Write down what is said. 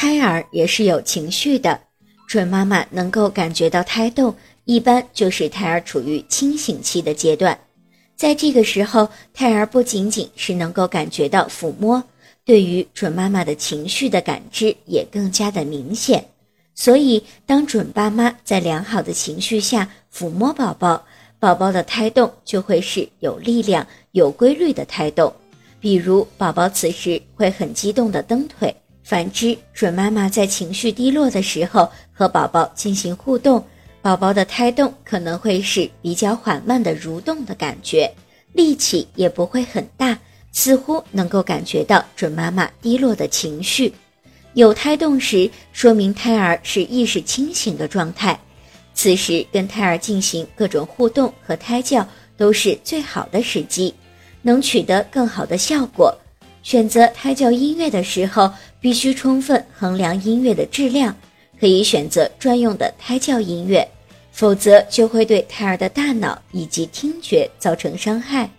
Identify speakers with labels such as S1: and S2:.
S1: 胎儿也是有情绪的，准妈妈能够感觉到胎动，一般就是胎儿处于清醒期的阶段。在这个时候，胎儿不仅仅是能够感觉到抚摸，对于准妈妈的情绪的感知也更加的明显。所以，当准爸妈在良好的情绪下抚摸宝宝，宝宝的胎动就会是有力量、有规律的胎动。比如，宝宝此时会很激动的蹬腿。反之，准妈妈在情绪低落的时候和宝宝进行互动，宝宝的胎动可能会是比较缓慢的蠕动的感觉，力气也不会很大，似乎能够感觉到准妈妈低落的情绪。有胎动时，说明胎儿是意识清醒的状态，此时跟胎儿进行各种互动和胎教都是最好的时机，能取得更好的效果。选择胎教音乐的时候，必须充分衡量音乐的质量，可以选择专用的胎教音乐，否则就会对胎儿的大脑以及听觉造成伤害。